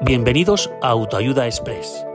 Bienvenidos a Autoayuda Express,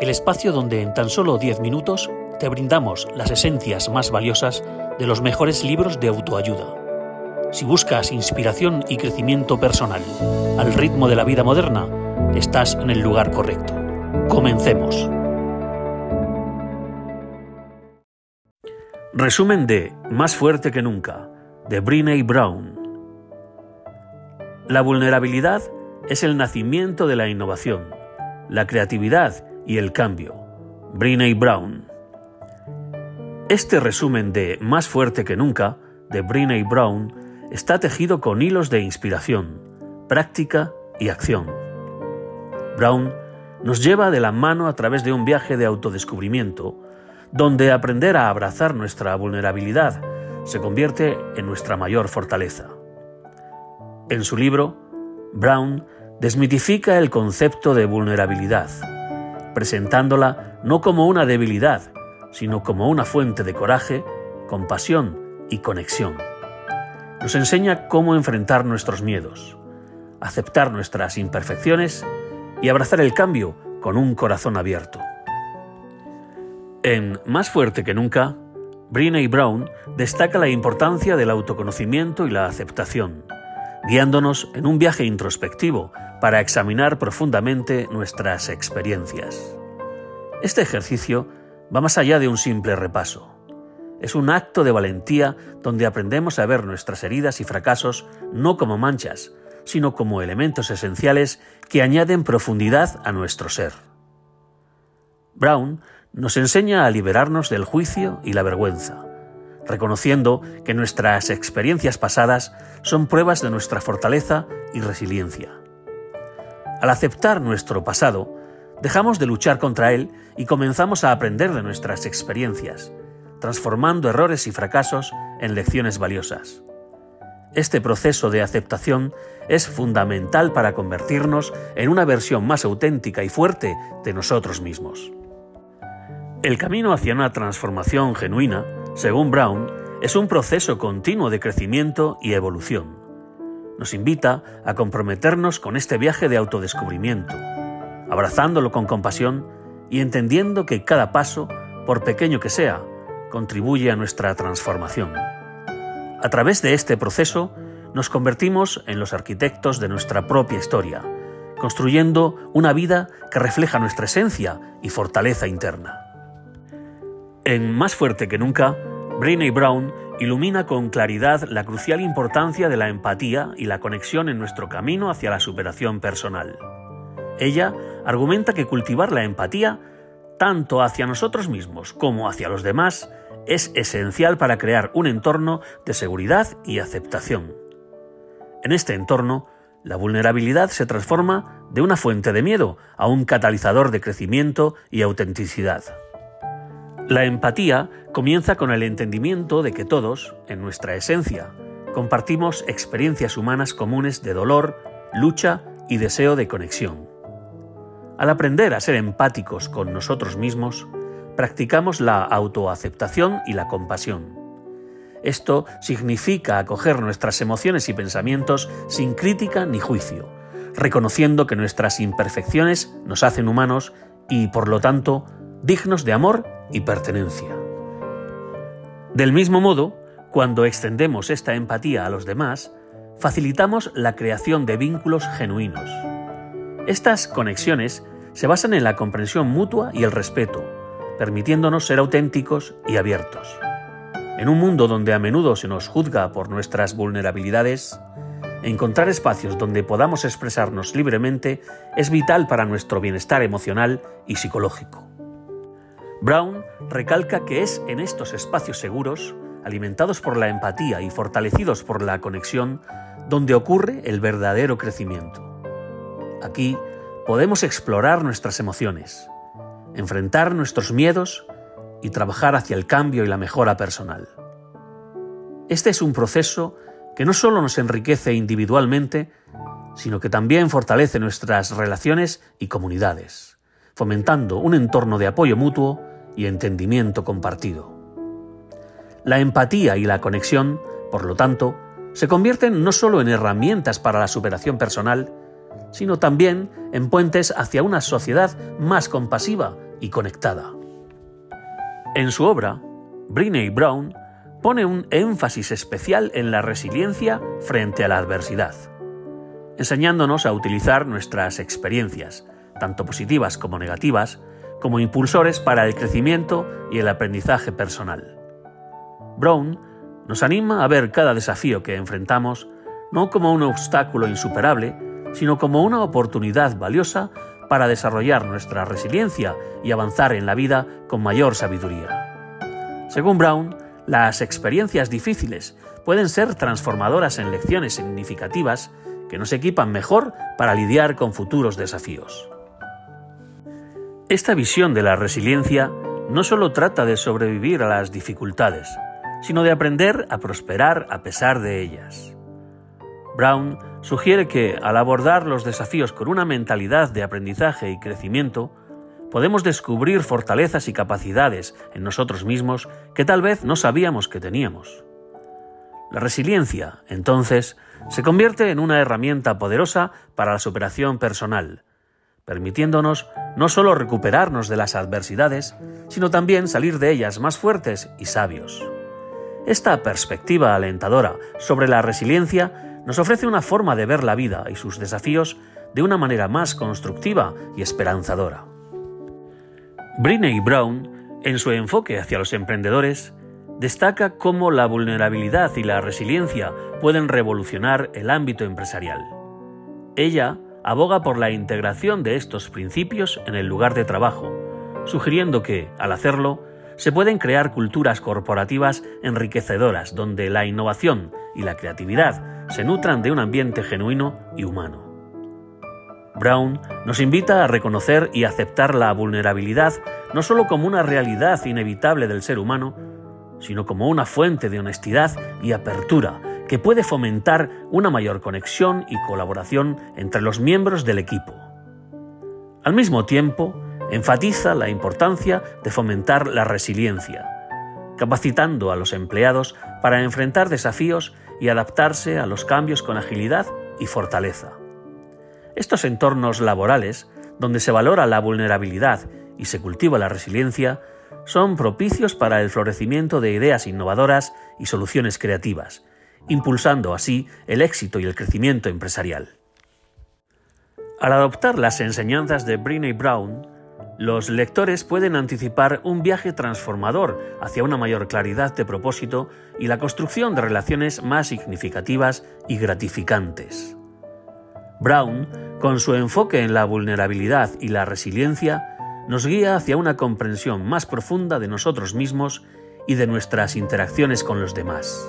el espacio donde en tan solo 10 minutos te brindamos las esencias más valiosas de los mejores libros de autoayuda. Si buscas inspiración y crecimiento personal al ritmo de la vida moderna, estás en el lugar correcto. Comencemos. Resumen de Más fuerte que nunca, de Brene Brown. La vulnerabilidad es el nacimiento de la innovación, la creatividad y el cambio. Brene Brown. Este resumen de Más fuerte que nunca, de Brene Brown, está tejido con hilos de inspiración, práctica y acción. Brown nos lleva de la mano a través de un viaje de autodescubrimiento, donde aprender a abrazar nuestra vulnerabilidad se convierte en nuestra mayor fortaleza. En su libro, Brown desmitifica el concepto de vulnerabilidad, presentándola no como una debilidad, sino como una fuente de coraje, compasión y conexión. Nos enseña cómo enfrentar nuestros miedos, aceptar nuestras imperfecciones y abrazar el cambio con un corazón abierto. En Más fuerte que nunca, Brené Brown destaca la importancia del autoconocimiento y la aceptación, guiándonos en un viaje introspectivo para examinar profundamente nuestras experiencias. Este ejercicio va más allá de un simple repaso. Es un acto de valentía donde aprendemos a ver nuestras heridas y fracasos no como manchas, sino como elementos esenciales que añaden profundidad a nuestro ser. Brown nos enseña a liberarnos del juicio y la vergüenza, reconociendo que nuestras experiencias pasadas son pruebas de nuestra fortaleza y resiliencia. Al aceptar nuestro pasado, dejamos de luchar contra él y comenzamos a aprender de nuestras experiencias, transformando errores y fracasos en lecciones valiosas. Este proceso de aceptación es fundamental para convertirnos en una versión más auténtica y fuerte de nosotros mismos. El camino hacia una transformación genuina, según Brown, es un proceso continuo de crecimiento y evolución. Nos invita a comprometernos con este viaje de autodescubrimiento, abrazándolo con compasión y entendiendo que cada paso, por pequeño que sea, contribuye a nuestra transformación. A través de este proceso, nos convertimos en los arquitectos de nuestra propia historia, construyendo una vida que refleja nuestra esencia y fortaleza interna. En Más fuerte que nunca, Brené Brown ilumina con claridad la crucial importancia de la empatía y la conexión en nuestro camino hacia la superación personal. Ella argumenta que cultivar la empatía, tanto hacia nosotros mismos como hacia los demás, es esencial para crear un entorno de seguridad y aceptación. En este entorno, la vulnerabilidad se transforma de una fuente de miedo a un catalizador de crecimiento y autenticidad. La empatía comienza con el entendimiento de que todos, en nuestra esencia, compartimos experiencias humanas comunes de dolor, lucha y deseo de conexión. Al aprender a ser empáticos con nosotros mismos, practicamos la autoaceptación y la compasión. Esto significa acoger nuestras emociones y pensamientos sin crítica ni juicio, reconociendo que nuestras imperfecciones nos hacen humanos y, por lo tanto, dignos de amor y pertenencia. Del mismo modo, cuando extendemos esta empatía a los demás, facilitamos la creación de vínculos genuinos. Estas conexiones se basan en la comprensión mutua y el respeto, permitiéndonos ser auténticos y abiertos. En un mundo donde a menudo se nos juzga por nuestras vulnerabilidades, encontrar espacios donde podamos expresarnos libremente es vital para nuestro bienestar emocional y psicológico. Brown recalca que es en estos espacios seguros, alimentados por la empatía y fortalecidos por la conexión, donde ocurre el verdadero crecimiento. Aquí podemos explorar nuestras emociones, enfrentar nuestros miedos y trabajar hacia el cambio y la mejora personal. Este es un proceso que no solo nos enriquece individualmente, sino que también fortalece nuestras relaciones y comunidades, fomentando un entorno de apoyo mutuo y entendimiento compartido. La empatía y la conexión, por lo tanto, se convierten no solo en herramientas para la superación personal, sino también en puentes hacia una sociedad más compasiva y conectada. En su obra, Brené Brown pone un énfasis especial en la resiliencia frente a la adversidad, enseñándonos a utilizar nuestras experiencias, tanto positivas como negativas, como impulsores para el crecimiento y el aprendizaje personal. Brown nos anima a ver cada desafío que enfrentamos no como un obstáculo insuperable, sino como una oportunidad valiosa para desarrollar nuestra resiliencia y avanzar en la vida con mayor sabiduría. Según Brown, las experiencias difíciles pueden ser transformadoras en lecciones significativas que nos equipan mejor para lidiar con futuros desafíos. Esta visión de la resiliencia no solo trata de sobrevivir a las dificultades, sino de aprender a prosperar a pesar de ellas. Brown sugiere que, al abordar los desafíos con una mentalidad de aprendizaje y crecimiento, podemos descubrir fortalezas y capacidades en nosotros mismos que tal vez no sabíamos que teníamos. La resiliencia, entonces, se convierte en una herramienta poderosa para la superación personal, permitiéndonos no solo recuperarnos de las adversidades, sino también salir de ellas más fuertes y sabios. Esta perspectiva alentadora sobre la resiliencia nos ofrece una forma de ver la vida y sus desafíos de una manera más constructiva y esperanzadora. Brené Brown, en su enfoque hacia los emprendedores, destaca cómo la vulnerabilidad y la resiliencia pueden revolucionar el ámbito empresarial. Ella aboga por la integración de estos principios en el lugar de trabajo, sugiriendo que, al hacerlo, se pueden crear culturas corporativas enriquecedoras donde la innovación y la creatividad se nutran de un ambiente genuino y humano. Brown nos invita a reconocer y aceptar la vulnerabilidad no solo como una realidad inevitable del ser humano, sino como una fuente de honestidad y apertura que puede fomentar una mayor conexión y colaboración entre los miembros del equipo. Al mismo tiempo, enfatiza la importancia de fomentar la resiliencia, capacitando a los empleados para enfrentar desafíos y adaptarse a los cambios con agilidad y fortaleza. Estos entornos laborales, donde se valora la vulnerabilidad y se cultiva la resiliencia, son propicios para el florecimiento de ideas innovadoras y soluciones creativas, impulsando así el éxito y el crecimiento empresarial. Al adoptar las enseñanzas de Brené Brown, los lectores pueden anticipar un viaje transformador hacia una mayor claridad de propósito y la construcción de relaciones más significativas y gratificantes. Brown, con su enfoque en la vulnerabilidad y la resiliencia, nos guía hacia una comprensión más profunda de nosotros mismos y de nuestras interacciones con los demás.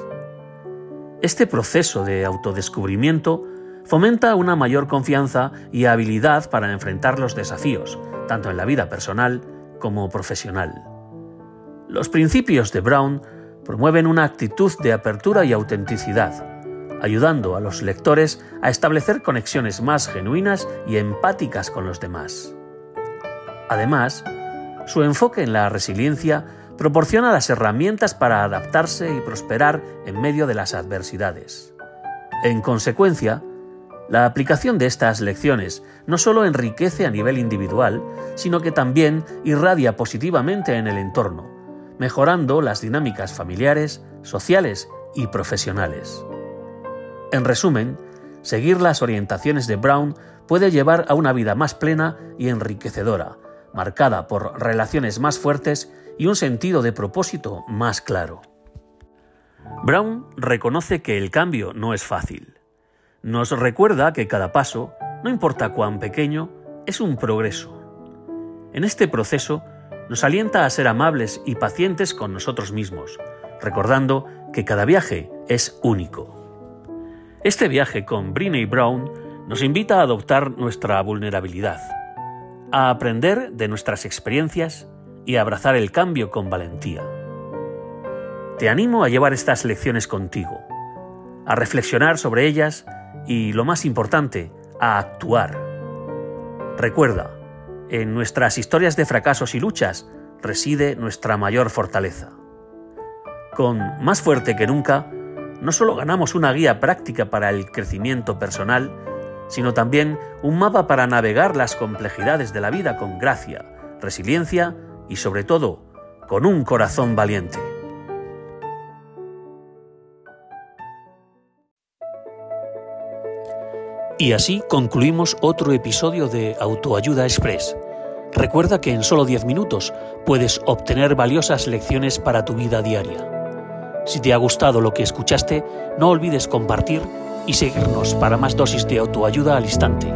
Este proceso de autodescubrimiento fomenta una mayor confianza y habilidad para enfrentar los desafíos, tanto en la vida personal como profesional. Los principios de Brown promueven una actitud de apertura y autenticidad, ayudando a los lectores a establecer conexiones más genuinas y empáticas con los demás. Además, su enfoque en la resiliencia proporciona las herramientas para adaptarse y prosperar en medio de las adversidades. En consecuencia, la aplicación de estas lecciones no solo enriquece a nivel individual, sino que también irradia positivamente en el entorno, mejorando las dinámicas familiares, sociales y profesionales. En resumen, seguir las orientaciones de Brown puede llevar a una vida más plena y enriquecedora, marcada por relaciones más fuertes y un sentido de propósito más claro. Brown reconoce que el cambio no es fácil. Nos recuerda que cada paso, no importa cuán pequeño, es un progreso. En este proceso nos alienta a ser amables y pacientes con nosotros mismos, recordando que cada viaje es único. Este viaje con Brené Brown nos invita a adoptar nuestra vulnerabilidad, a aprender de nuestras experiencias y abrazar el cambio con valentía. Te animo a llevar estas lecciones contigo, a reflexionar sobre ellas y, lo más importante, a actuar. Recuerda, en nuestras historias de fracasos y luchas reside nuestra mayor fortaleza. Con Más fuerte que nunca, no solo ganamos una guía práctica para el crecimiento personal, sino también un mapa para navegar las complejidades de la vida con gracia, resiliencia y sobre todo con un corazón valiente. Y así concluimos otro episodio de Autoayuda Express. Recuerda que en solo 10 minutos puedes obtener valiosas lecciones para tu vida diaria. Si te ha gustado lo que escuchaste, no olvides compartir y seguirnos para más dosis de autoayuda al instante.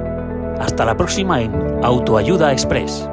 Hasta la próxima en Autoayuda Express.